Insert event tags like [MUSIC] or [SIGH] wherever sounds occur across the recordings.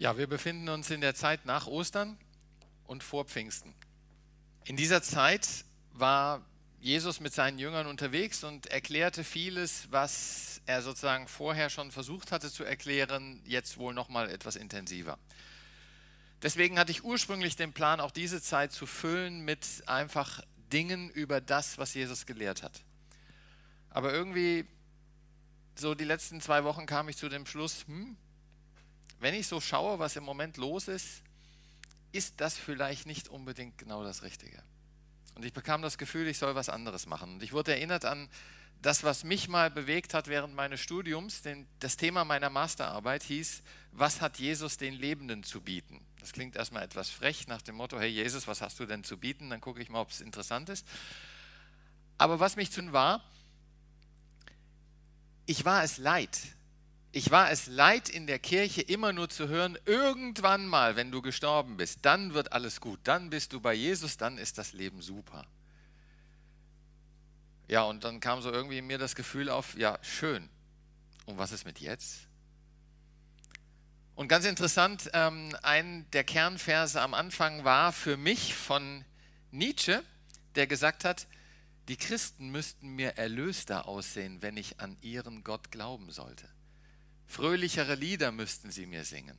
Ja, wir befinden uns in der Zeit nach Ostern und vor Pfingsten. In dieser Zeit war Jesus mit seinen Jüngern unterwegs und erklärte vieles, was er sozusagen vorher schon versucht hatte zu erklären, jetzt wohl noch mal etwas intensiver. Deswegen hatte ich ursprünglich den Plan, auch diese Zeit zu füllen mit einfach Dingen über das, was Jesus gelehrt hat. Aber irgendwie so die letzten zwei Wochen kam ich zu dem Schluss, hm, wenn ich so schaue, was im Moment los ist, ist das vielleicht nicht unbedingt genau das Richtige. Und ich bekam das Gefühl, ich soll was anderes machen. Und ich wurde erinnert an das, was mich mal bewegt hat während meines Studiums. Denn das Thema meiner Masterarbeit hieß, was hat Jesus den Lebenden zu bieten? Das klingt erstmal etwas frech nach dem Motto, hey Jesus, was hast du denn zu bieten? Dann gucke ich mal, ob es interessant ist. Aber was mich tun war, ich war es leid, ich war es leid, in der Kirche immer nur zu hören, irgendwann mal, wenn du gestorben bist, dann wird alles gut, dann bist du bei Jesus, dann ist das Leben super. Ja, und dann kam so irgendwie in mir das Gefühl auf, ja, schön. Und was ist mit jetzt? Und ganz interessant, ähm, ein der Kernverse am Anfang war für mich von Nietzsche, der gesagt hat, die Christen müssten mir erlöster aussehen, wenn ich an ihren Gott glauben sollte. Fröhlichere Lieder müssten sie mir singen.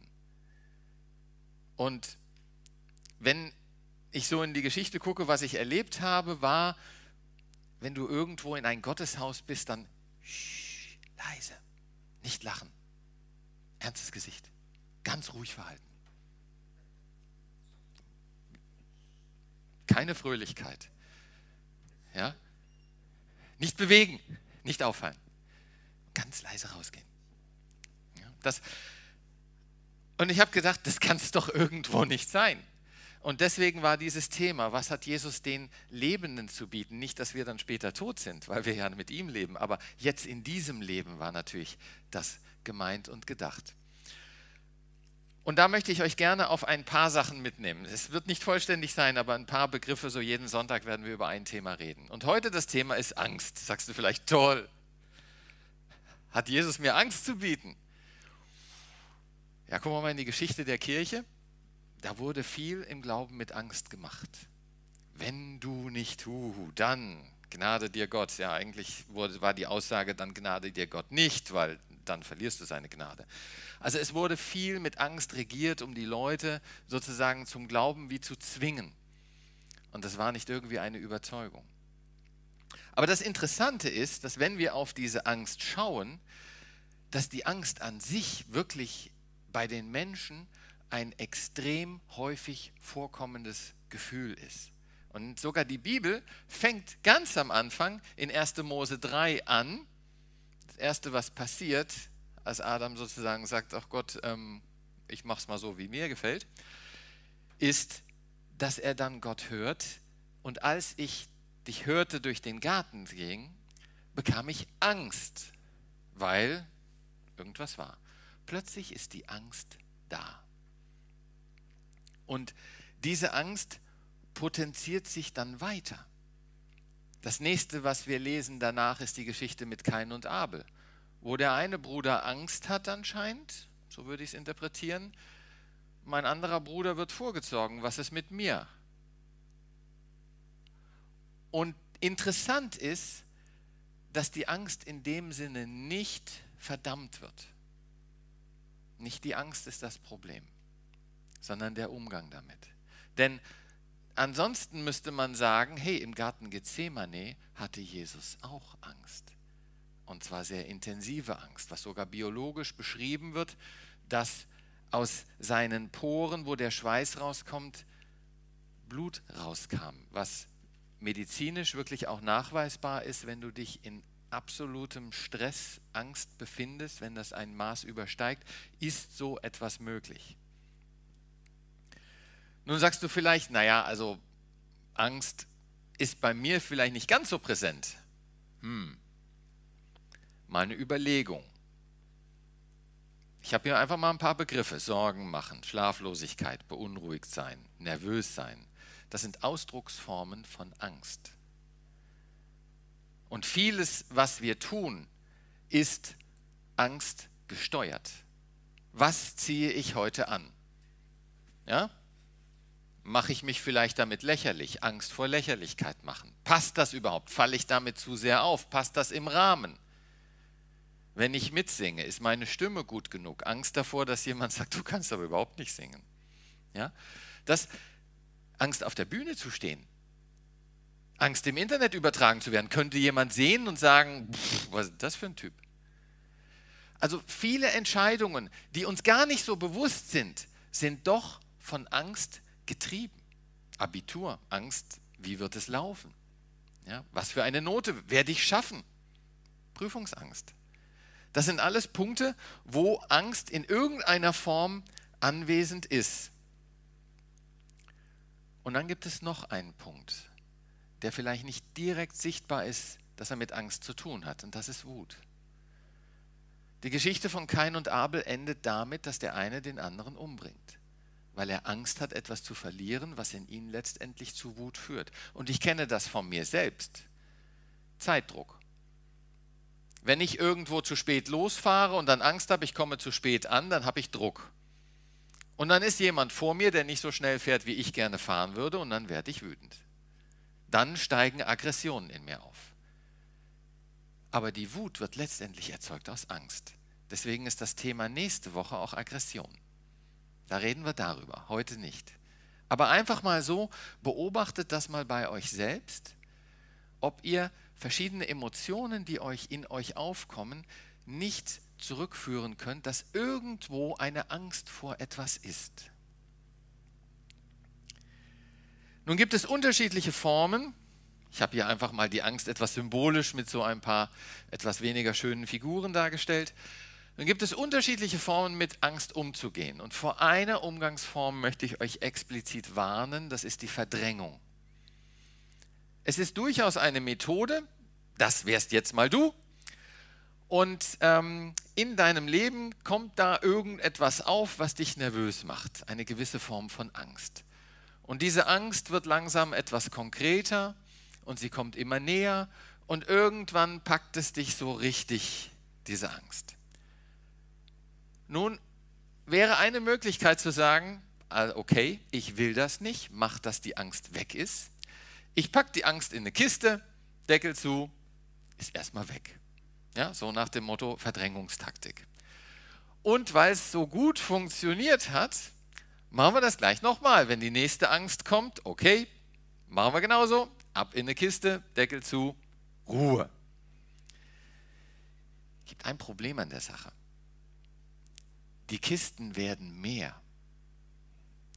Und wenn ich so in die Geschichte gucke, was ich erlebt habe, war, wenn du irgendwo in ein Gotteshaus bist, dann shh, leise, nicht lachen, ernstes Gesicht, ganz ruhig verhalten. Keine Fröhlichkeit. Ja? Nicht bewegen, nicht auffallen. Ganz leise rausgehen. Das, und ich habe gedacht, das kann es doch irgendwo nicht sein. Und deswegen war dieses Thema, was hat Jesus den Lebenden zu bieten? Nicht, dass wir dann später tot sind, weil wir ja mit ihm leben, aber jetzt in diesem Leben war natürlich das gemeint und gedacht. Und da möchte ich euch gerne auf ein paar Sachen mitnehmen. Es wird nicht vollständig sein, aber ein paar Begriffe, so jeden Sonntag werden wir über ein Thema reden. Und heute das Thema ist Angst. Sagst du vielleicht, toll. Hat Jesus mir Angst zu bieten? Ja, gucken wir mal in die Geschichte der Kirche. Da wurde viel im Glauben mit Angst gemacht. Wenn du nicht huhu, dann Gnade dir Gott. Ja, eigentlich wurde, war die Aussage, dann Gnade dir Gott nicht, weil dann verlierst du seine Gnade. Also es wurde viel mit Angst regiert, um die Leute sozusagen zum Glauben wie zu zwingen. Und das war nicht irgendwie eine Überzeugung. Aber das Interessante ist, dass wenn wir auf diese Angst schauen, dass die Angst an sich wirklich bei den Menschen ein extrem häufig vorkommendes Gefühl ist. Und sogar die Bibel fängt ganz am Anfang in 1. Mose 3 an. Das Erste, was passiert, als Adam sozusagen sagt, ach Gott, ähm, ich mache es mal so, wie mir gefällt, ist, dass er dann Gott hört. Und als ich dich hörte durch den Garten gehen, bekam ich Angst, weil irgendwas war. Plötzlich ist die Angst da. Und diese Angst potenziert sich dann weiter. Das nächste, was wir lesen danach, ist die Geschichte mit Kain und Abel, wo der eine Bruder Angst hat anscheinend, so würde ich es interpretieren, mein anderer Bruder wird vorgezogen, was ist mit mir? Und interessant ist, dass die Angst in dem Sinne nicht verdammt wird. Nicht die Angst ist das Problem, sondern der Umgang damit. Denn ansonsten müsste man sagen, hey, im Garten Gethsemane hatte Jesus auch Angst. Und zwar sehr intensive Angst, was sogar biologisch beschrieben wird, dass aus seinen Poren, wo der Schweiß rauskommt, Blut rauskam, was medizinisch wirklich auch nachweisbar ist, wenn du dich in absolutem Stress, Angst befindest, wenn das ein Maß übersteigt, ist so etwas möglich. Nun sagst du vielleicht, naja, also Angst ist bei mir vielleicht nicht ganz so präsent. Hm. Mal eine Überlegung. Ich habe hier einfach mal ein paar Begriffe. Sorgen machen, Schlaflosigkeit, beunruhigt sein, nervös sein. Das sind Ausdrucksformen von Angst. Und vieles, was wir tun, ist Angst gesteuert. was ziehe ich heute an? Ja? Mache ich mich vielleicht damit lächerlich? Angst vor Lächerlichkeit machen. Passt das überhaupt? Falle ich damit zu sehr auf? Passt das im Rahmen? Wenn ich mitsinge, ist meine Stimme gut genug? Angst davor, dass jemand [LAUGHS] sagt, du kannst aber überhaupt nicht singen. Ja? Das, Angst auf der Bühne zu stehen, Angst im Internet übertragen zu werden. Könnte jemand sehen und sagen, was ist das für ein Typ? Also viele Entscheidungen, die uns gar nicht so bewusst sind, sind doch von Angst getrieben. Abitur, Angst, wie wird es laufen? Ja, was für eine Note werde ich schaffen? Prüfungsangst. Das sind alles Punkte, wo Angst in irgendeiner Form anwesend ist. Und dann gibt es noch einen Punkt, der vielleicht nicht direkt sichtbar ist, dass er mit Angst zu tun hat, und das ist Wut. Die Geschichte von Kain und Abel endet damit, dass der eine den anderen umbringt, weil er Angst hat, etwas zu verlieren, was in ihn letztendlich zu Wut führt. Und ich kenne das von mir selbst. Zeitdruck. Wenn ich irgendwo zu spät losfahre und dann Angst habe, ich komme zu spät an, dann habe ich Druck. Und dann ist jemand vor mir, der nicht so schnell fährt, wie ich gerne fahren würde, und dann werde ich wütend. Dann steigen Aggressionen in mir auf. Aber die Wut wird letztendlich erzeugt aus Angst. Deswegen ist das Thema nächste Woche auch Aggression. Da reden wir darüber, heute nicht. Aber einfach mal so, beobachtet das mal bei euch selbst, ob ihr verschiedene Emotionen, die euch in euch aufkommen, nicht zurückführen könnt, dass irgendwo eine Angst vor etwas ist. Nun gibt es unterschiedliche Formen. Ich habe hier einfach mal die Angst etwas symbolisch mit so ein paar etwas weniger schönen Figuren dargestellt. Nun gibt es unterschiedliche Formen, mit Angst umzugehen. Und vor einer Umgangsform möchte ich euch explizit warnen, das ist die Verdrängung. Es ist durchaus eine Methode, das wärst jetzt mal du, und ähm, in deinem Leben kommt da irgendetwas auf, was dich nervös macht, eine gewisse Form von Angst. Und diese Angst wird langsam etwas konkreter und sie kommt immer näher und irgendwann packt es dich so richtig, diese Angst. Nun wäre eine Möglichkeit zu sagen, ah, okay, ich will das nicht, mach, dass die Angst weg ist. Ich packe die Angst in eine Kiste, Deckel zu, ist erstmal weg. Ja, so nach dem Motto Verdrängungstaktik. Und weil es so gut funktioniert hat, Machen wir das gleich nochmal. Wenn die nächste Angst kommt, okay, machen wir genauso. Ab in eine Kiste, Deckel zu, Ruhe. Es gibt ein Problem an der Sache. Die Kisten werden mehr.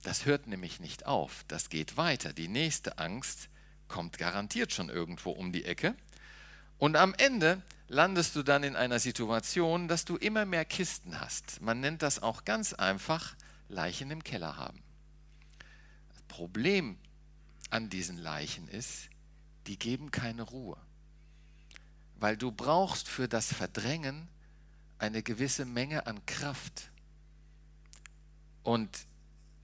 Das hört nämlich nicht auf, das geht weiter. Die nächste Angst kommt garantiert schon irgendwo um die Ecke. Und am Ende landest du dann in einer Situation, dass du immer mehr Kisten hast. Man nennt das auch ganz einfach Leichen im Keller haben. Das Problem an diesen Leichen ist, die geben keine Ruhe. Weil du brauchst für das Verdrängen eine gewisse Menge an Kraft. Und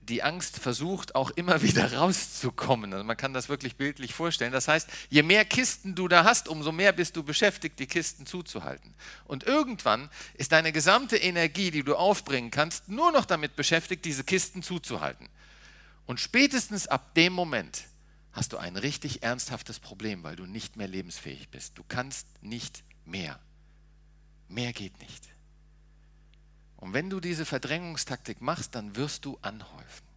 die Angst versucht auch immer [LAUGHS] wieder rauszukommen. Also man kann das wirklich bildlich vorstellen. Das heißt, je mehr Kisten du da hast, umso mehr bist du beschäftigt, die Kisten zuzuhalten. Und irgendwann ist deine gesamte Energie, die du aufbringen kannst, nur noch damit beschäftigt, diese Kisten zuzuhalten. Und spätestens ab dem Moment hast du ein richtig ernsthaftes Problem, weil du nicht mehr lebensfähig bist. Du kannst nicht mehr. Mehr geht nicht. Und wenn du diese Verdrängungstaktik machst, dann wirst du anhäufen.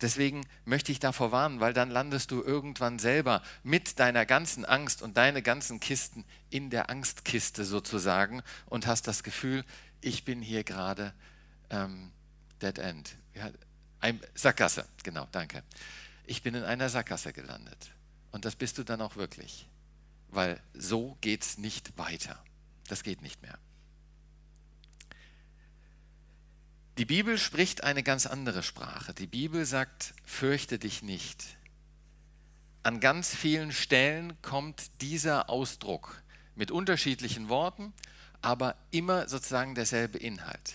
Deswegen möchte ich davor warnen, weil dann landest du irgendwann selber mit deiner ganzen Angst und deine ganzen Kisten in der Angstkiste sozusagen und hast das Gefühl, ich bin hier gerade ähm, Dead End. Ja, ein, Sackgasse, genau, danke. Ich bin in einer Sackgasse gelandet. Und das bist du dann auch wirklich. Weil so geht es nicht weiter. Das geht nicht mehr. Die Bibel spricht eine ganz andere Sprache. Die Bibel sagt, fürchte dich nicht. An ganz vielen Stellen kommt dieser Ausdruck mit unterschiedlichen Worten, aber immer sozusagen derselbe Inhalt.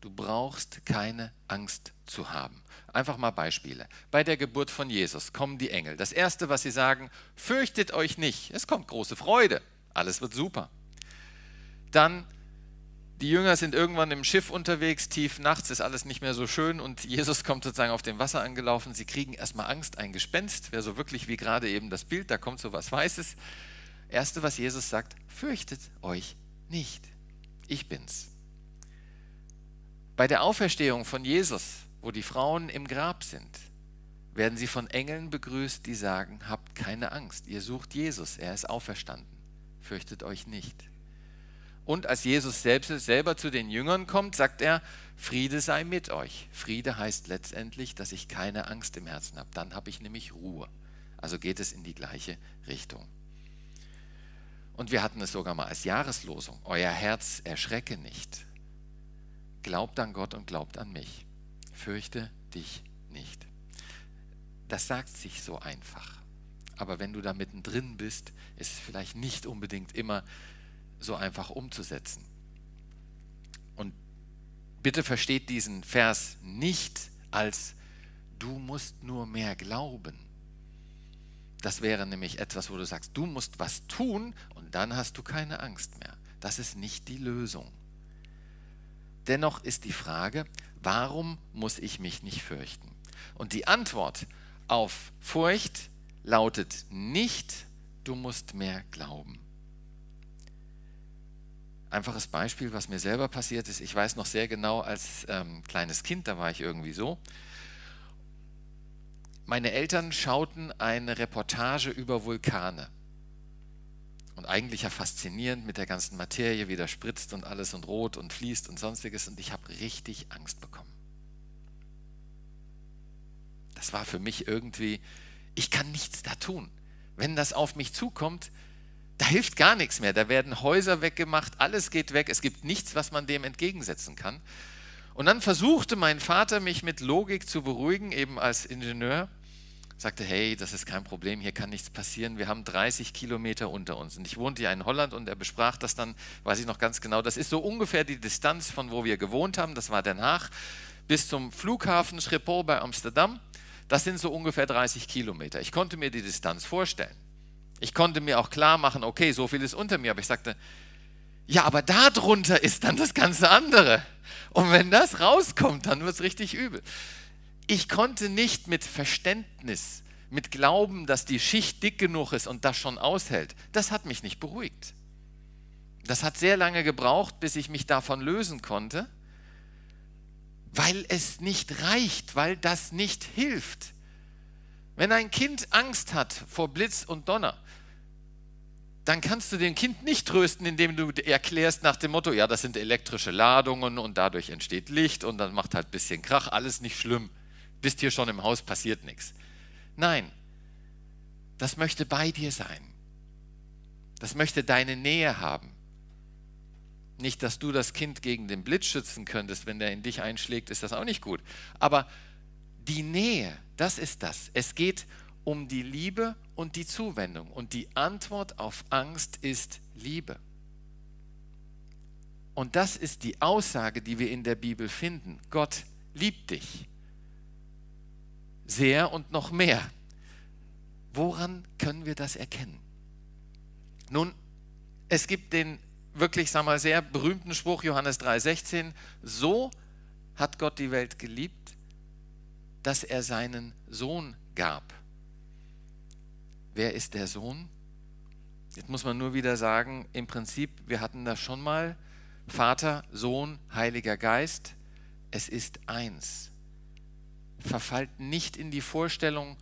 Du brauchst keine Angst zu haben. Einfach mal Beispiele. Bei der Geburt von Jesus kommen die Engel. Das Erste, was sie sagen, fürchtet euch nicht. Es kommt große Freude. Alles wird super. Dann die Jünger sind irgendwann im Schiff unterwegs, tief nachts ist alles nicht mehr so schön und [LAUGHS] Jesus kommt sozusagen auf dem Wasser angelaufen. Sie kriegen erstmal Angst, ein Gespenst, wäre so wirklich wie gerade eben das Bild, da kommt so was Weißes. Erste, was Jesus sagt, fürchtet euch nicht, ich bin's. Bei der Auferstehung von Jesus, wo die Frauen im Grab sind, werden sie von Engeln begrüßt, die sagen, habt keine Angst, ihr sucht Jesus, er ist auferstanden, fürchtet euch nicht. Und als Jesus selbst, selber zu den Jüngern kommt, sagt er, Friede sei mit euch. Friede heißt letztendlich, dass ich keine Angst im Herzen habe. Dann habe ich nämlich Ruhe. Also geht es in die gleiche Richtung. Und wir hatten es sogar mal als Jahreslosung. Euer Herz erschrecke nicht. Glaubt an Gott und glaubt an mich. Fürchte dich nicht. Das sagt sich so einfach. Aber wenn du da mittendrin bist, ist es vielleicht nicht unbedingt immer so einfach umzusetzen. Und bitte versteht diesen Vers nicht als du musst nur mehr glauben. Das wäre nämlich etwas, wo du sagst, du musst was tun und dann hast du keine Angst mehr. Das ist nicht die Lösung. Dennoch ist die Frage, warum muss ich mich nicht fürchten? Und die Antwort auf Furcht lautet nicht, du musst mehr glauben. Einfaches Beispiel, was mir selber passiert ist. Ich weiß noch sehr genau, als ähm, kleines Kind, da war ich irgendwie so. Meine Eltern schauten eine Reportage über Vulkane. Und eigentlich ja faszinierend mit der ganzen Materie, wie da spritzt und alles und rot und fließt und sonstiges. Und ich habe richtig Angst bekommen. Das war für mich irgendwie, ich kann nichts da tun. Wenn das auf mich zukommt, da hilft gar nichts mehr. Da werden Häuser weggemacht, alles geht weg. Es gibt nichts, was man dem entgegensetzen kann. Und dann versuchte mein Vater, mich mit Logik zu beruhigen, eben als Ingenieur. Sagte, hey, das ist kein Problem, hier kann nichts passieren. Wir haben 30 Kilometer unter uns. Und ich wohnte ja in Holland und er besprach das dann, weiß ich noch ganz genau. Das ist so ungefähr die Distanz von wo wir gewohnt haben, das war Haag, bis zum Flughafen Schiphol bei Amsterdam. Das sind so ungefähr 30 Kilometer. Ich konnte mir die Distanz vorstellen. Ich konnte mir auch klar machen, okay, so viel ist unter mir, aber ich sagte, ja, aber darunter ist dann das ganze andere. Und wenn das rauskommt, dann wird es richtig übel. Ich konnte nicht mit Verständnis, mit Glauben, dass die Schicht dick genug ist und das schon aushält, das hat mich nicht beruhigt. Das hat sehr lange gebraucht, bis ich mich davon lösen konnte, weil es nicht reicht, weil das nicht hilft. Wenn ein Kind Angst hat vor Blitz und Donner, dann kannst du dem Kind nicht trösten, indem du erklärst nach dem Motto, ja, das sind elektrische Ladungen und dadurch entsteht Licht und dann macht halt ein bisschen Krach, alles nicht schlimm. Bist hier schon im Haus, passiert nichts. Nein, das möchte bei dir sein. Das möchte deine Nähe haben. Nicht, dass du das Kind gegen den Blitz schützen könntest, wenn der in dich einschlägt, ist das auch nicht gut. Aber die Nähe, das ist das. Es geht um die Liebe und die Zuwendung. Und die Antwort auf Angst ist Liebe. Und das ist die Aussage, die wir in der Bibel finden. Gott liebt dich. Sehr und noch mehr. Woran können wir das erkennen? Nun, es gibt den wirklich, sag mal, sehr berühmten Spruch, Johannes 3,16. So hat Gott die Welt geliebt, dass er seinen Sohn gab. Wer ist der Sohn? Jetzt muss man nur wieder sagen, im Prinzip, wir hatten das schon mal, Vater, Sohn, Heiliger Geist, es ist eins. Verfallt nicht in die Vorstellung,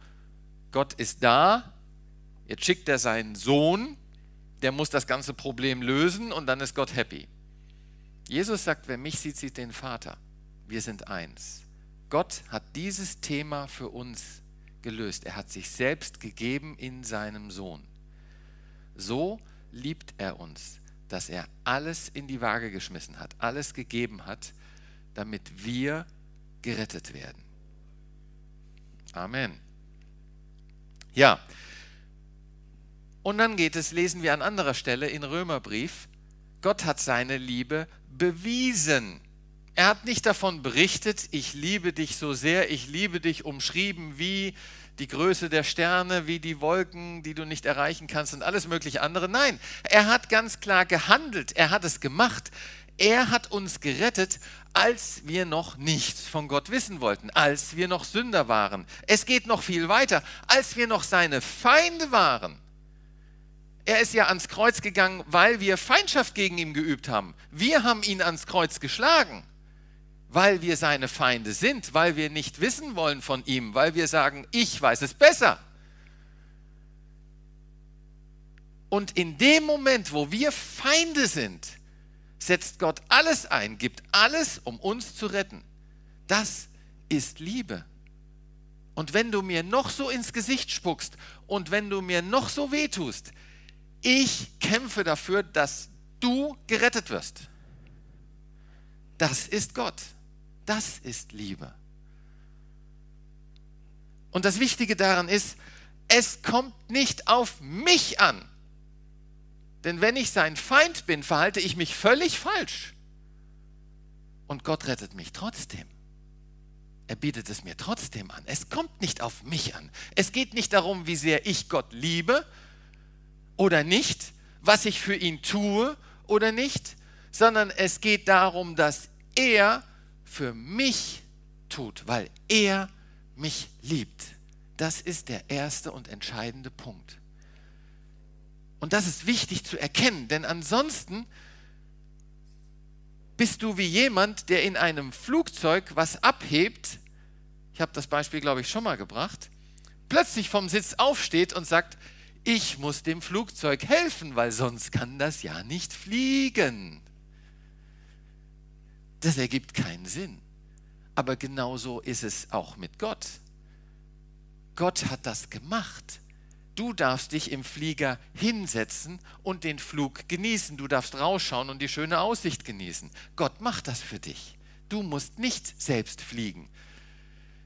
Gott ist da, jetzt schickt er seinen Sohn, der muss das ganze Problem lösen und dann ist Gott happy. Jesus sagt, wer mich sieht, sieht den Vater. Wir sind eins. Gott hat dieses Thema für uns gelöst. Er hat sich selbst gegeben in seinem Sohn. So liebt er uns, dass er alles in die Waage geschmissen hat, alles gegeben hat, damit wir gerettet werden. Amen. Ja. Und dann geht es, lesen wir an anderer Stelle in Römerbrief, Gott hat seine Liebe bewiesen er hat nicht davon berichtet, ich liebe dich so sehr, ich liebe dich umschrieben wie die Größe der Sterne, wie die Wolken, die du nicht erreichen kannst und alles mögliche andere. Nein, er hat ganz klar gehandelt, er hat es gemacht. Er hat uns gerettet, als wir noch nichts von Gott wissen wollten, als wir noch Sünder waren. Es geht noch viel weiter, als wir noch seine Feinde waren. Er ist ja ans Kreuz gegangen, weil wir Feindschaft gegen ihn geübt haben. Wir haben ihn ans Kreuz geschlagen, weil wir seine Feinde sind, weil wir nicht wissen wollen von ihm, weil wir sagen, ich weiß es besser. Und in dem Moment, wo wir Feinde sind, setzt Gott alles ein, gibt alles, um uns zu retten. Das ist Liebe. Und wenn du mir noch so ins Gesicht spuckst und wenn du mir noch so wehtust, ich kämpfe dafür, dass du gerettet wirst. Das ist Gott. Das ist Liebe. Und das Wichtige daran ist, es kommt nicht auf mich an. Denn wenn ich sein Feind bin, verhalte ich mich völlig falsch. Und Gott rettet mich trotzdem. Er bietet es mir trotzdem an. Es kommt nicht auf mich an. Es geht nicht darum, wie sehr ich Gott liebe oder nicht, was ich für ihn tue oder nicht, sondern es geht darum, dass er für mich tut, weil er mich liebt. Das ist der erste und entscheidende Punkt. Und das ist wichtig zu erkennen, denn ansonsten bist du wie jemand, der in einem Flugzeug was abhebt. Ich habe das Beispiel, glaube ich, schon mal gebracht. Plötzlich vom Sitz aufsteht und sagt, ich muss dem Flugzeug helfen, weil sonst kann das ja nicht fliegen. Das ergibt keinen Sinn. Aber genauso ist es auch mit Gott. Gott hat das gemacht. Du darfst dich im Flieger hinsetzen und den Flug genießen. Du darfst rausschauen und die schöne Aussicht genießen. Gott macht das für dich. Du musst nicht selbst fliegen.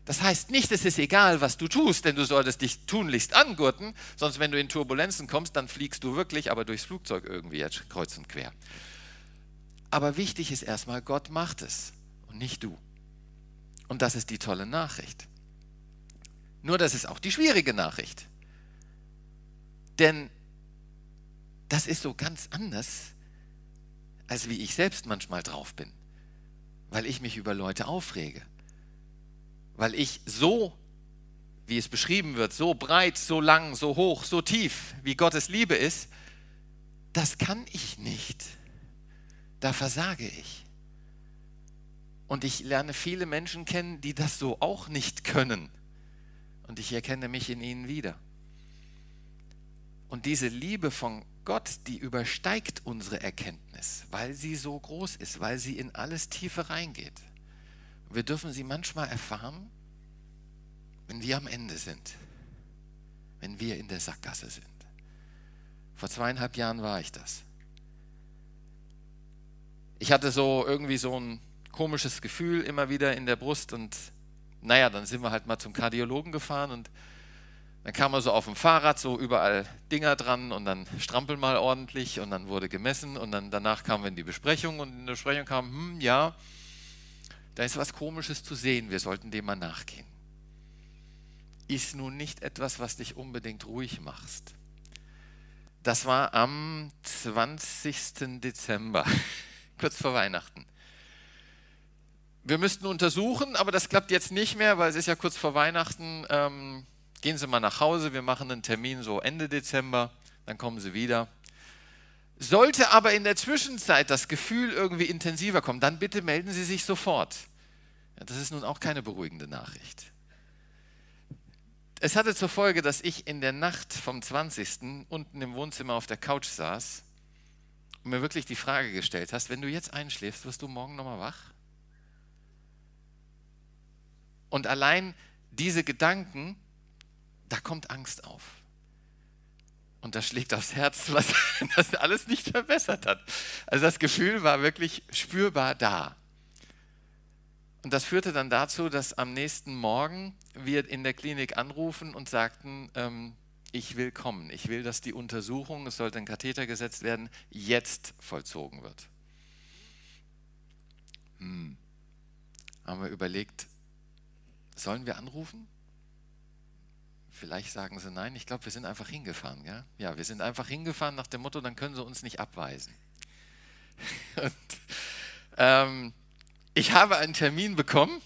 Das heißt nicht, es ist egal, was du tust, denn du solltest dich tunlichst angurten, sonst wenn du in Turbulenzen kommst, dann fliegst du wirklich, aber durchs Flugzeug irgendwie jetzt kreuz und quer. Aber wichtig ist erstmal, Gott macht es und nicht du. Und das ist die tolle Nachricht. Nur das ist auch die schwierige Nachricht. Denn das ist so ganz anders, als wie ich selbst manchmal drauf bin, weil ich mich über Leute aufrege, weil ich so, wie es beschrieben wird, so breit, so lang, so hoch, so tief, wie Gottes Liebe ist, das kann ich nicht. Da versage ich. Und ich lerne viele Menschen kennen, die das so auch nicht können. Und ich erkenne mich in ihnen wieder. Und diese Liebe von Gott, die übersteigt unsere Erkenntnis, weil sie so groß ist, weil sie in alles Tiefe reingeht. Wir dürfen sie manchmal erfahren, wenn wir am Ende sind, wenn wir in der Sackgasse sind. Vor zweieinhalb Jahren war ich das. Ich hatte so irgendwie so ein komisches Gefühl immer wieder in der Brust und naja, dann sind wir halt mal zum Kardiologen gefahren und dann kam er so auf dem Fahrrad, so überall Dinger dran und dann strampeln mal ordentlich und dann wurde gemessen und dann danach kamen wir in die Besprechung und in der Besprechung kam, hm, ja, da ist was Komisches zu sehen, wir sollten dem mal nachgehen. Ist nun nicht etwas, was dich unbedingt ruhig machst. Das war am 20. Dezember, [LAUGHS] kurz vor Weihnachten. Wir müssten untersuchen, aber das klappt jetzt nicht mehr, weil es ist ja kurz vor Weihnachten. Ähm, gehen Sie mal nach Hause, wir machen einen Termin so Ende Dezember, dann kommen Sie wieder. Sollte aber in der Zwischenzeit das Gefühl irgendwie intensiver kommen, dann bitte melden Sie sich sofort. Ja, das ist nun auch keine beruhigende Nachricht. Es hatte zur Folge, dass ich in der Nacht vom 20. unten im Wohnzimmer auf der Couch saß mir wirklich die Frage gestellt hast, wenn du jetzt einschläfst, wirst du morgen nochmal wach? Und allein diese Gedanken da kommt Angst auf. Und das schlägt aufs Herz, was [LAUGHS] das alles nicht verbessert hat. Also das Gefühl war wirklich spürbar da. Und das führte dann dazu, dass am nächsten Morgen wir in der Klinik anrufen und sagten, ähm, ich will kommen, ich will, dass die Untersuchung, es sollte ein Katheter gesetzt werden, jetzt vollzogen wird. Hm. Haben wir überlegt, sollen wir anrufen? Vielleicht sagen sie nein. Ich glaube, wir sind einfach hingefahren. Ja? ja, wir sind einfach hingefahren nach dem Motto, dann können sie uns nicht abweisen. [LAUGHS] Und Ähm, ich habe einen Termin bekommen.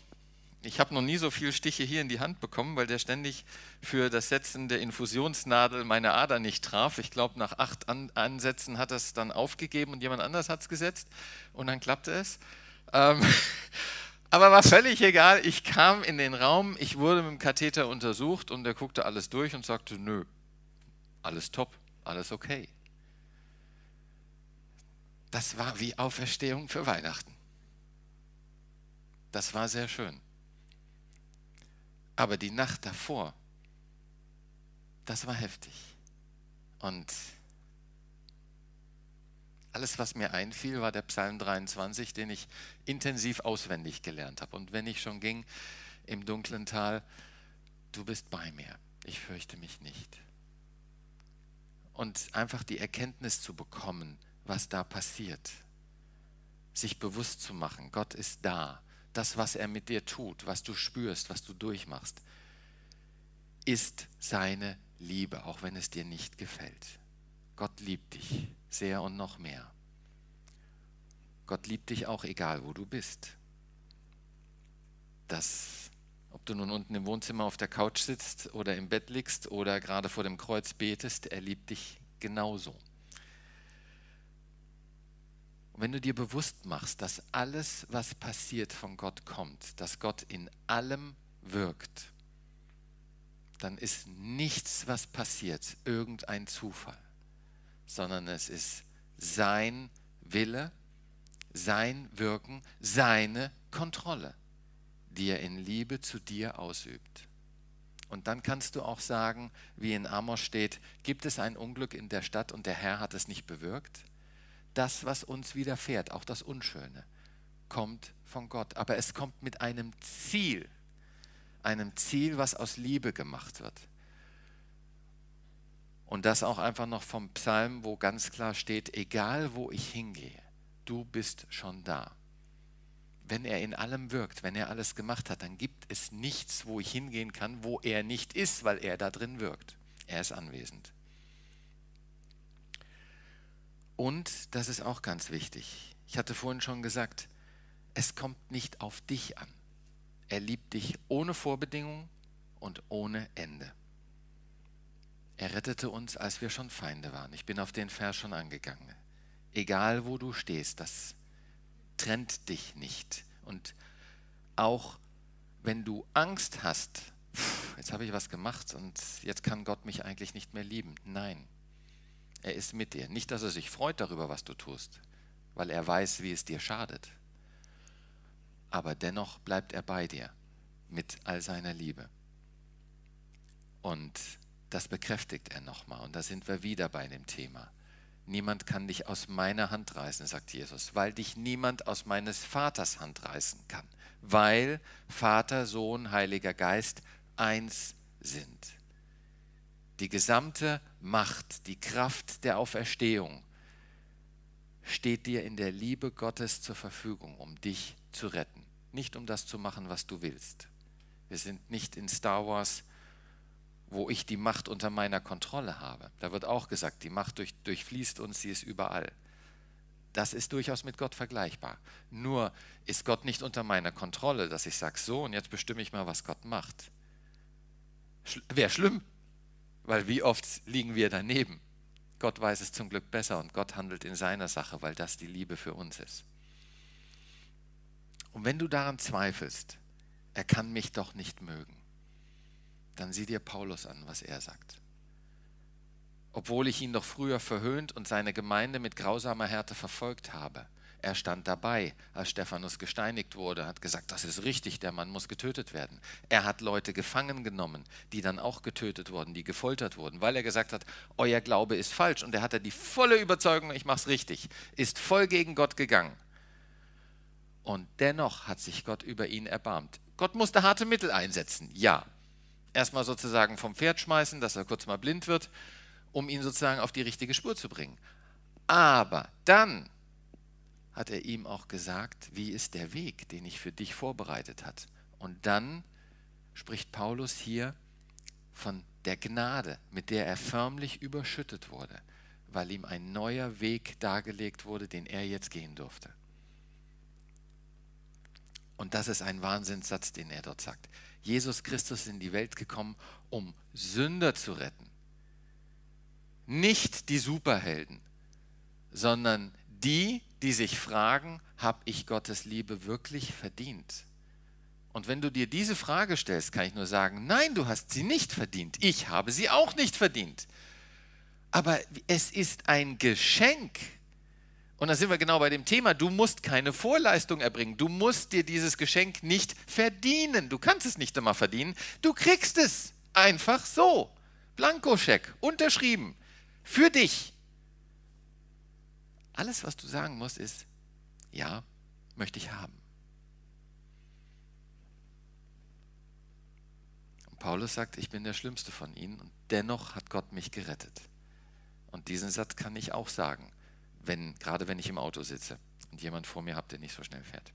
Ich habe noch nie so viele Stiche hier in die Hand bekommen, weil der ständig für das Setzen der Infusionsnadel meine Ader nicht traf. Ich glaube, nach acht An Ansätzen hat es dann aufgegeben und jemand anders hat es gesetzt und dann klappte es. Ähm, [LAUGHS] aber war völlig egal. Ich kam in den Raum, ich wurde mit dem Katheter untersucht und er guckte alles durch und sagte, nö, alles top, alles okay. Das war wie Auferstehung für Weihnachten. Das war sehr schön. Aber die Nacht davor, das war heftig. Und alles, was mir einfiel, war der Psalm 23, den ich intensiv auswendig gelernt habe. Und wenn ich schon ging im dunklen Tal, du bist bei mir, ich fürchte mich nicht. Und einfach die Erkenntnis zu bekommen, was da passiert. Sich bewusst zu machen, Gott ist da. Das, was er mit dir tut, was du spürst, was du durchmachst, ist seine Liebe, auch wenn es dir nicht gefällt. Gott liebt dich sehr und noch mehr. Gott liebt dich auch egal, wo du bist. Das, ob du nun unten im Wohnzimmer auf der Couch sitzt oder im Bett liegst oder gerade vor dem Kreuz betest, er liebt dich genauso. Und wenn du dir bewusst machst, dass alles, was passiert, von Gott kommt, dass Gott in allem wirkt, dann ist nichts, was passiert, irgendein Zufall, sondern es ist sein Wille, sein Wirken, seine Kontrolle, die er in Liebe zu dir ausübt. Und dann kannst du auch sagen, wie in Amos steht, gibt es ein Unglück in der Stadt und der Herr hat es nicht bewirkt? Das, was uns widerfährt, auch das Unschöne, kommt von Gott. Aber es kommt mit einem Ziel, einem Ziel, was aus Liebe gemacht wird. Und das auch einfach noch vom Psalm, wo ganz klar steht, egal wo ich hingehe, du bist schon da. Wenn er in allem wirkt, wenn er alles gemacht hat, dann gibt es nichts, wo ich hingehen kann, wo er nicht ist, weil er da drin wirkt. Er ist anwesend. Und, das ist auch ganz wichtig, ich hatte vorhin schon gesagt, es kommt nicht auf dich an. Er liebt dich ohne Vorbedingungen und ohne Ende. Er rettete uns, als wir schon Feinde waren. Ich bin auf den Vers schon angegangen. Egal wo du stehst, das trennt dich nicht. Und auch wenn du Angst hast, jetzt habe ich was gemacht und jetzt kann Gott mich eigentlich nicht mehr lieben. Nein, er ist mit dir. Nicht, dass er sich freut darüber, was du tust, weil er weiß, wie es dir schadet. Aber dennoch bleibt er bei dir mit all seiner Liebe. Und das bekräftigt er nochmal. Und da sind wir wieder bei dem Thema. Niemand kann dich aus meiner Hand reißen, sagt Jesus, weil dich niemand aus meines Vaters Hand reißen kann, weil Vater, Sohn, Heiliger Geist eins sind. Die gesamte Macht, die Kraft der Auferstehung steht dir in der Liebe Gottes zur Verfügung, um dich zu retten. Nicht um das zu machen, was du willst. Wir sind nicht in Star Wars, wo ich die Macht unter meiner Kontrolle habe. Da wird auch gesagt, die Macht durch, durchfließt uns, sie ist überall. Das ist durchaus mit Gott vergleichbar. Nur ist Gott nicht unter meiner Kontrolle, dass ich sage, so und jetzt bestimme ich mal, was Gott macht. Wäre schlimm, weil wie oft liegen wir daneben? Gott weiß es zum Glück besser und Gott handelt in seiner Sache, weil das die Liebe für uns ist. Und wenn du daran zweifelst, er kann mich doch nicht mögen, dann sieh dir Paulus an, was er sagt. Obwohl ich ihn doch früher verhöhnt und seine Gemeinde mit grausamer Härte verfolgt habe, er stand dabei, als Stephanus gesteinigt wurde, hat gesagt, das ist richtig, der Mann muss getötet werden. Er hat Leute gefangen genommen, die dann auch getötet wurden, die gefoltert wurden, weil er gesagt hat, euer Glaube ist falsch. Und er hatte die volle Überzeugung, ich mache es richtig, ist voll gegen Gott gegangen. Und dennoch hat sich Gott über ihn erbarmt. Gott musste harte Mittel einsetzen, ja. Erstmal sozusagen vom Pferd schmeißen, dass er kurz mal blind wird, um ihn sozusagen auf die richtige Spur zu bringen. Aber dann hat er ihm auch gesagt, wie ist der Weg, den ich für dich vorbereitet hat. Und dann spricht Paulus hier von der Gnade, mit der er förmlich überschüttet wurde, weil ihm ein neuer Weg dargelegt wurde, den er jetzt gehen durfte. Und das ist ein Wahnsinnssatz, den er dort sagt. Jesus Christus ist in die Welt gekommen, um Sünder zu retten. Nicht die Superhelden, sondern die, die sich fragen, habe ich Gottes Liebe wirklich verdient? Und wenn du dir diese Frage stellst, kann ich nur sagen, nein, du hast sie nicht verdient. Ich habe sie auch nicht verdient. Aber es ist ein Geschenk. Und da sind wir genau bei dem Thema, du musst keine Vorleistung erbringen. Du musst dir dieses Geschenk nicht verdienen. Du kannst es nicht einmal verdienen. Du kriegst es einfach so. Blankoscheck, unterschrieben, für dich. Alles, was du sagen musst, ist, ja, möchte ich haben. Und Paulus sagt, ich bin der Schlimmste von ihnen und dennoch hat Gott mich gerettet. Und diesen Satz kann ich auch sagen, wenn, gerade wenn ich im Auto sitze und jemand vor mir habe, der nicht so schnell fährt.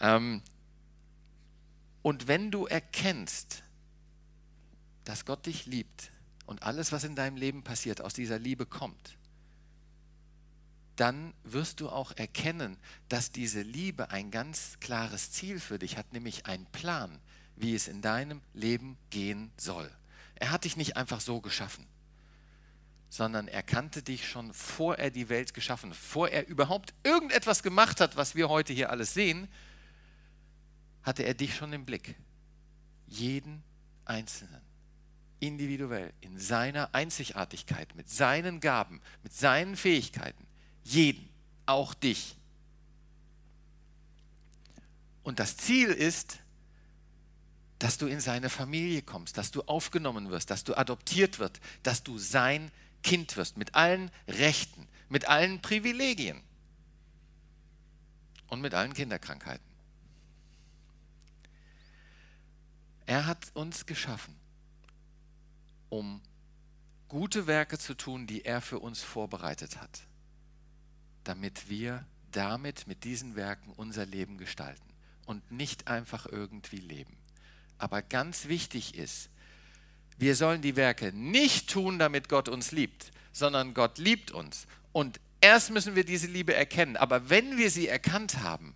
Ähm, und wenn du erkennst, dass Gott dich liebt und alles, was in deinem Leben passiert, aus dieser Liebe kommt, dann wirst du auch erkennen, dass diese Liebe ein ganz klares Ziel für dich hat, nämlich einen Plan, wie es in deinem Leben gehen soll. Er hat dich nicht einfach so geschaffen, sondern er kannte dich schon, vor er die Welt geschaffen, vor er überhaupt irgendetwas gemacht hat, was wir heute hier alles sehen, hatte er dich schon im Blick. Jeden Einzelnen, individuell, in seiner Einzigartigkeit, mit seinen Gaben, mit seinen Fähigkeiten. Jeden, auch dich. Und das Ziel ist, dass du in seine Familie kommst, dass du aufgenommen wirst, dass du adoptiert wirst, dass du sein Kind wirst, mit allen Rechten, mit allen Privilegien und mit allen Kinderkrankheiten. Er hat uns geschaffen, um gute Werke zu tun, die er für uns vorbereitet hat damit wir damit, mit diesen Werken unser Leben gestalten und nicht einfach irgendwie leben. Aber ganz wichtig ist, wir sollen die Werke nicht tun, damit Gott uns liebt, sondern Gott liebt uns. Und erst müssen wir diese Liebe erkennen. Aber wenn wir sie erkannt haben,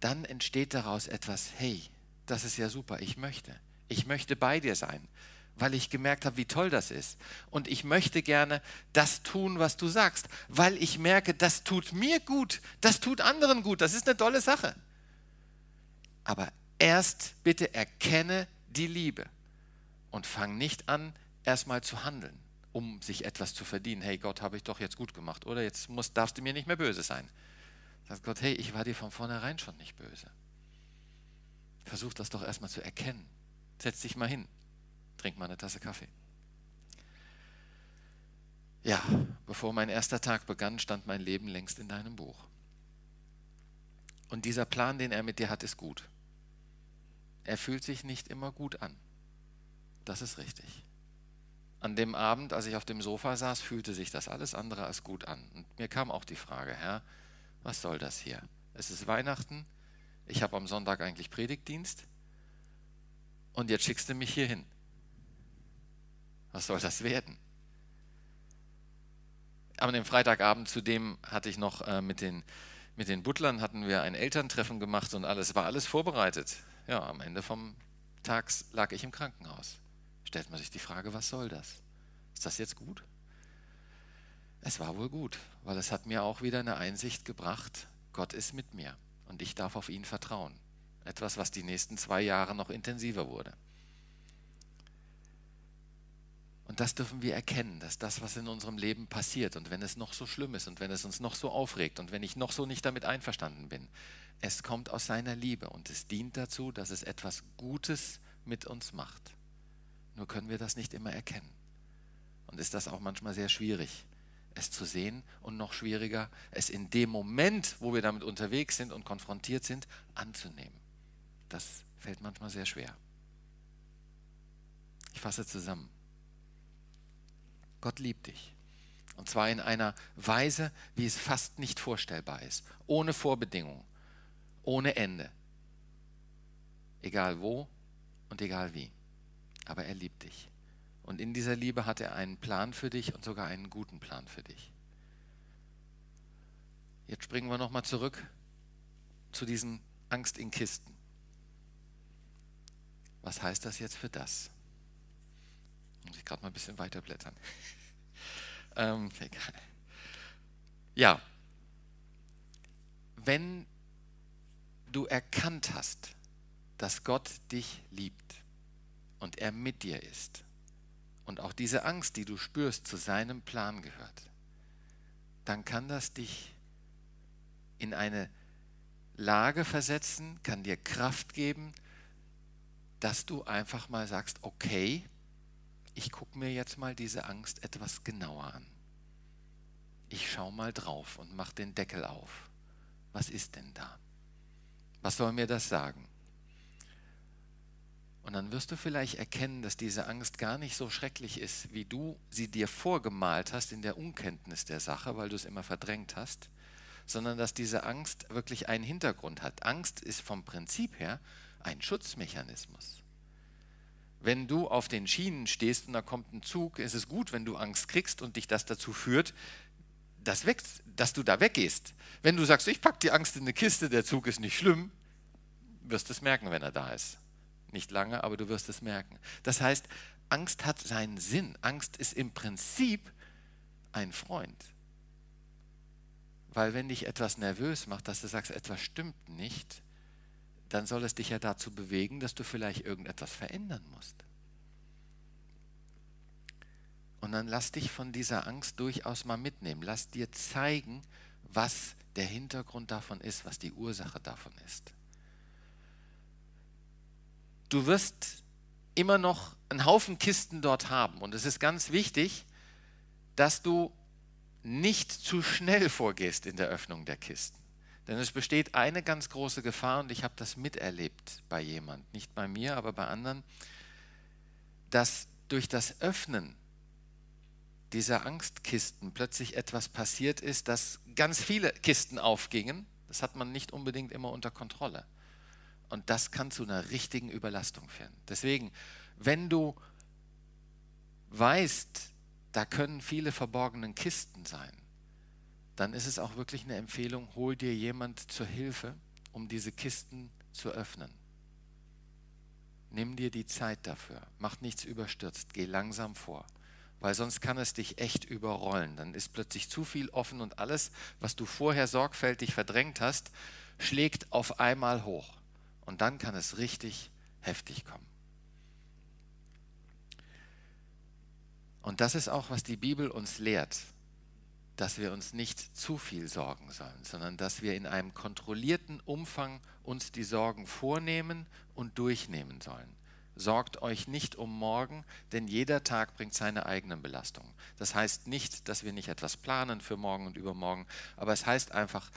dann entsteht daraus etwas, hey, das ist ja super, ich möchte. Ich möchte bei dir sein weil ich gemerkt habe, wie toll das ist. Und ich möchte gerne das tun, was du sagst, weil ich merke, das tut mir gut, das tut anderen gut, das ist eine tolle Sache. Aber erst bitte erkenne die Liebe und fang nicht an, erstmal zu handeln, um sich etwas zu verdienen. Hey Gott, habe ich doch jetzt gut gemacht, oder? Jetzt musst, darfst du mir nicht mehr böse sein. Sagt Gott, hey, ich war dir von vornherein schon nicht böse. Versuch das doch erstmal zu erkennen. Setz dich mal hin trink mal eine Tasse Kaffee. Ja, bevor mein erster Tag begann, stand mein Leben längst in deinem Buch. Und dieser Plan, den er mit dir hat, ist gut. Er fühlt sich nicht immer gut an. Das ist richtig. An dem Abend, als ich auf dem Sofa saß, fühlte sich das alles andere als gut an. Und mir kam auch die Frage, Herr, was soll das hier? Es ist Weihnachten, ich habe am Sonntag eigentlich Predigtdienst und jetzt schickst du mich hier hin. Was soll das werden? Aber den Freitagabend zudem hatte ich noch äh, mit, den, mit den Butlern hatten wir ein Elterntreffen gemacht und alles war alles vorbereitet. Ja, am Ende vom Tags lag ich im Krankenhaus. Stellt man sich die Frage, was soll das? Ist das jetzt gut? Es war wohl gut, weil es hat mir auch wieder eine Einsicht gebracht, Gott ist mit mir und ich darf auf ihn vertrauen. Etwas, was die nächsten zwei Jahre noch intensiver wurde. Und das dürfen wir erkennen, dass das, was in unserem Leben passiert und wenn es noch so schlimm ist und wenn es uns noch so aufregt und wenn ich noch so nicht damit einverstanden bin, es kommt aus seiner Liebe und es dient dazu, dass es etwas Gutes mit uns macht. Nur können wir das nicht immer erkennen. Und ist das auch manchmal sehr schwierig, es zu sehen und noch schwieriger, es in dem Moment, wo wir damit unterwegs sind und konfrontiert sind, anzunehmen. Das fällt manchmal sehr schwer. Ich fasse zusammen. Gott liebt dich. Und zwar in einer Weise, wie es fast nicht vorstellbar ist. Ohne Vorbedingungen, ohne Ende. Egal wo und egal wie. Aber er liebt dich. Und in dieser Liebe hat er einen Plan für dich und sogar einen guten Plan für dich. Jetzt springen wir nochmal zurück zu diesem Angst in Kisten. Was heißt das jetzt für das? Muss ich gerade mal ein bisschen weiterblättern. [LAUGHS] ähm, [LAUGHS] egal. Ja, wenn du erkannt hast, dass Gott dich liebt und er mit dir ist und auch diese Angst, die du spürst, zu seinem Plan gehört, dann kann das dich in eine Lage versetzen, kann dir Kraft geben, dass du einfach mal sagst, okay, ich gucke mir jetzt mal diese Angst etwas genauer an. Ich schaue mal drauf und mache den Deckel auf. Was ist denn da? Was soll mir das sagen? Und dann wirst du vielleicht erkennen, dass diese Angst gar nicht so schrecklich ist, wie du sie dir vorgemalt hast in der Unkenntnis der Sache, weil du es immer verdrängt hast, sondern dass diese Angst wirklich einen Hintergrund hat. Angst ist vom Prinzip her ein Schutzmechanismus. Wenn du auf den Schienen stehst und da kommt ein Zug, ist es gut, wenn du Angst kriegst und dich das dazu führt, dass, weg, dass du da weggehst. Wenn du sagst, ich packe die Angst in eine Kiste, der Zug ist nicht schlimm, wirst du es merken, wenn er da ist. Nicht lange, aber du wirst es merken. Das heißt, Angst hat seinen Sinn. Angst ist im Prinzip ein Freund. Weil wenn dich etwas nervös macht, dass du sagst, etwas stimmt nicht, dann soll es dich ja dazu bewegen, dass du vielleicht irgendetwas verändern musst. Und dann lass dich von dieser Angst durchaus mal mitnehmen. Lass dir zeigen, was der Hintergrund davon ist, was die Ursache davon ist. Du wirst immer noch einen Haufen Kisten dort haben. Und es ist ganz wichtig, dass du nicht zu schnell vorgehst in der Öffnung der Kisten. Denn es besteht eine ganz große Gefahr, und ich habe das miterlebt bei jemand, nicht bei mir, aber bei anderen, dass durch das Öffnen dieser Angstkisten plötzlich etwas passiert ist, dass ganz viele Kisten aufgingen. Das hat man nicht unbedingt immer unter Kontrolle. Und das kann zu einer richtigen Überlastung führen. Deswegen, wenn du weißt, da können viele verborgene Kisten sein, dann ist es auch wirklich eine Empfehlung, hol dir jemand zur Hilfe, um diese Kisten zu öffnen. Nimm dir die Zeit dafür. Mach nichts überstürzt. Geh langsam vor weil sonst kann es dich echt überrollen. Dann ist plötzlich zu viel offen und alles, was du vorher sorgfältig verdrängt hast, schlägt auf einmal hoch. Und dann kann es richtig heftig kommen. Und das ist auch, was die Bibel uns lehrt, dass wir uns nicht zu viel sorgen sollen, sondern dass wir in einem kontrollierten Umfang uns die Sorgen vornehmen und durchnehmen sollen. Sorgt euch nicht um morgen, denn jeder Tag bringt seine eigenen Belastungen. Das heißt nicht, dass wir nicht etwas planen für morgen und übermorgen, aber es heißt einfach,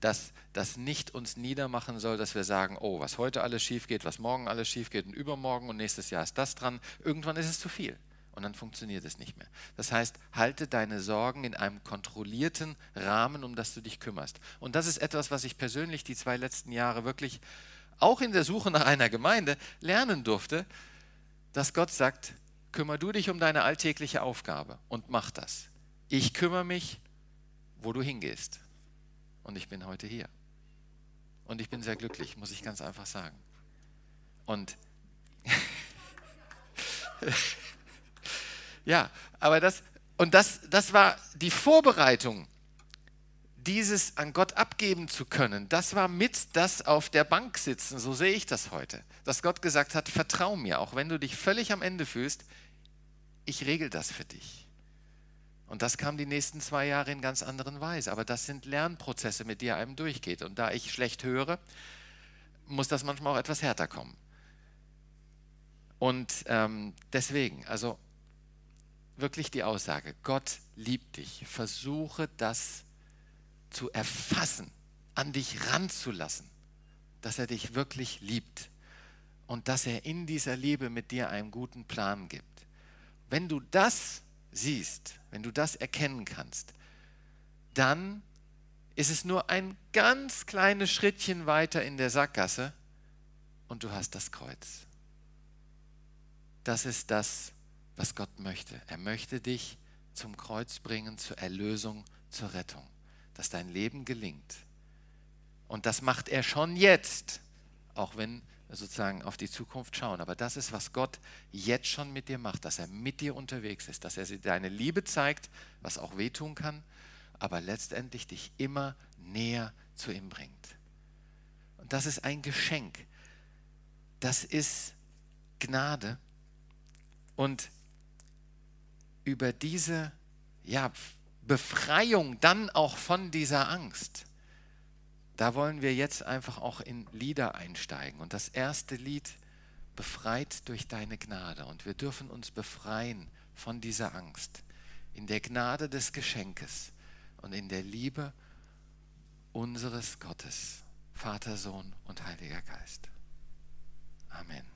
dass das nicht uns niedermachen soll, dass wir sagen, oh, was heute alles schief geht, was morgen alles schief geht und übermorgen und nächstes Jahr ist das dran. Irgendwann ist es zu viel und dann funktioniert es nicht mehr. Das heißt, halte deine Sorgen in einem kontrollierten Rahmen, um das du dich kümmerst. Und das ist etwas, was ich persönlich die zwei letzten Jahre wirklich auch in der Suche nach einer Gemeinde lernen durfte, dass Gott sagt, kümmere du dich um deine alltägliche Aufgabe und mach das. Ich kümmere mich, wo du hingehst. Und ich bin heute hier. Und ich bin sehr glücklich, muss ich ganz einfach sagen. Und [LAUGHS] [LAUGHS] ja, aber das, und das, das war die Vorbereitung dieses an Gott abgeben zu können, das war mit das auf der Bank sitzen, so sehe ich das heute. Dass Gott gesagt hat, vertrau mir, auch wenn du dich völlig am Ende fühlst, ich regel das für dich. Und das kam die nächsten zwei Jahre in ganz anderen Weise. Aber das sind Lernprozesse, mit die einem durchgeht. Und da ich schlecht höre, muss das manchmal auch etwas härter kommen. Und ähm, deswegen, also wirklich die Aussage, Gott liebt dich. Versuche das zu erfassen, an dich ranzulassen, dass er dich wirklich liebt und dass er in dieser Liebe mit dir einen guten Plan gibt. Wenn du das siehst, wenn du das erkennen kannst, dann ist es nur ein ganz kleines Schrittchen weiter in der Sackgasse und du hast das Kreuz. Das ist das, was Gott möchte. Er möchte dich zum Kreuz bringen, zur Erlösung, zur Rettung dass dein Leben gelingt. Und das macht er schon jetzt, auch wenn wir sozusagen auf die Zukunft schauen. Aber das ist, was Gott jetzt schon mit dir macht, dass er mit dir unterwegs ist, dass er dir deine Liebe zeigt, was auch wehtun kann, aber letztendlich dich immer näher zu ihm bringt. Und das ist ein Geschenk. Das ist Gnade. Und über diese ja, Befreiung dann auch von dieser Angst, da wollen wir jetzt einfach auch in Lieder einsteigen. Und das erste Lied, Befreit durch deine Gnade. Und wir dürfen uns befreien von dieser Angst. In der Gnade des Geschenkes und in der Liebe unseres Gottes, Vater, Sohn und Heiliger Geist. Amen.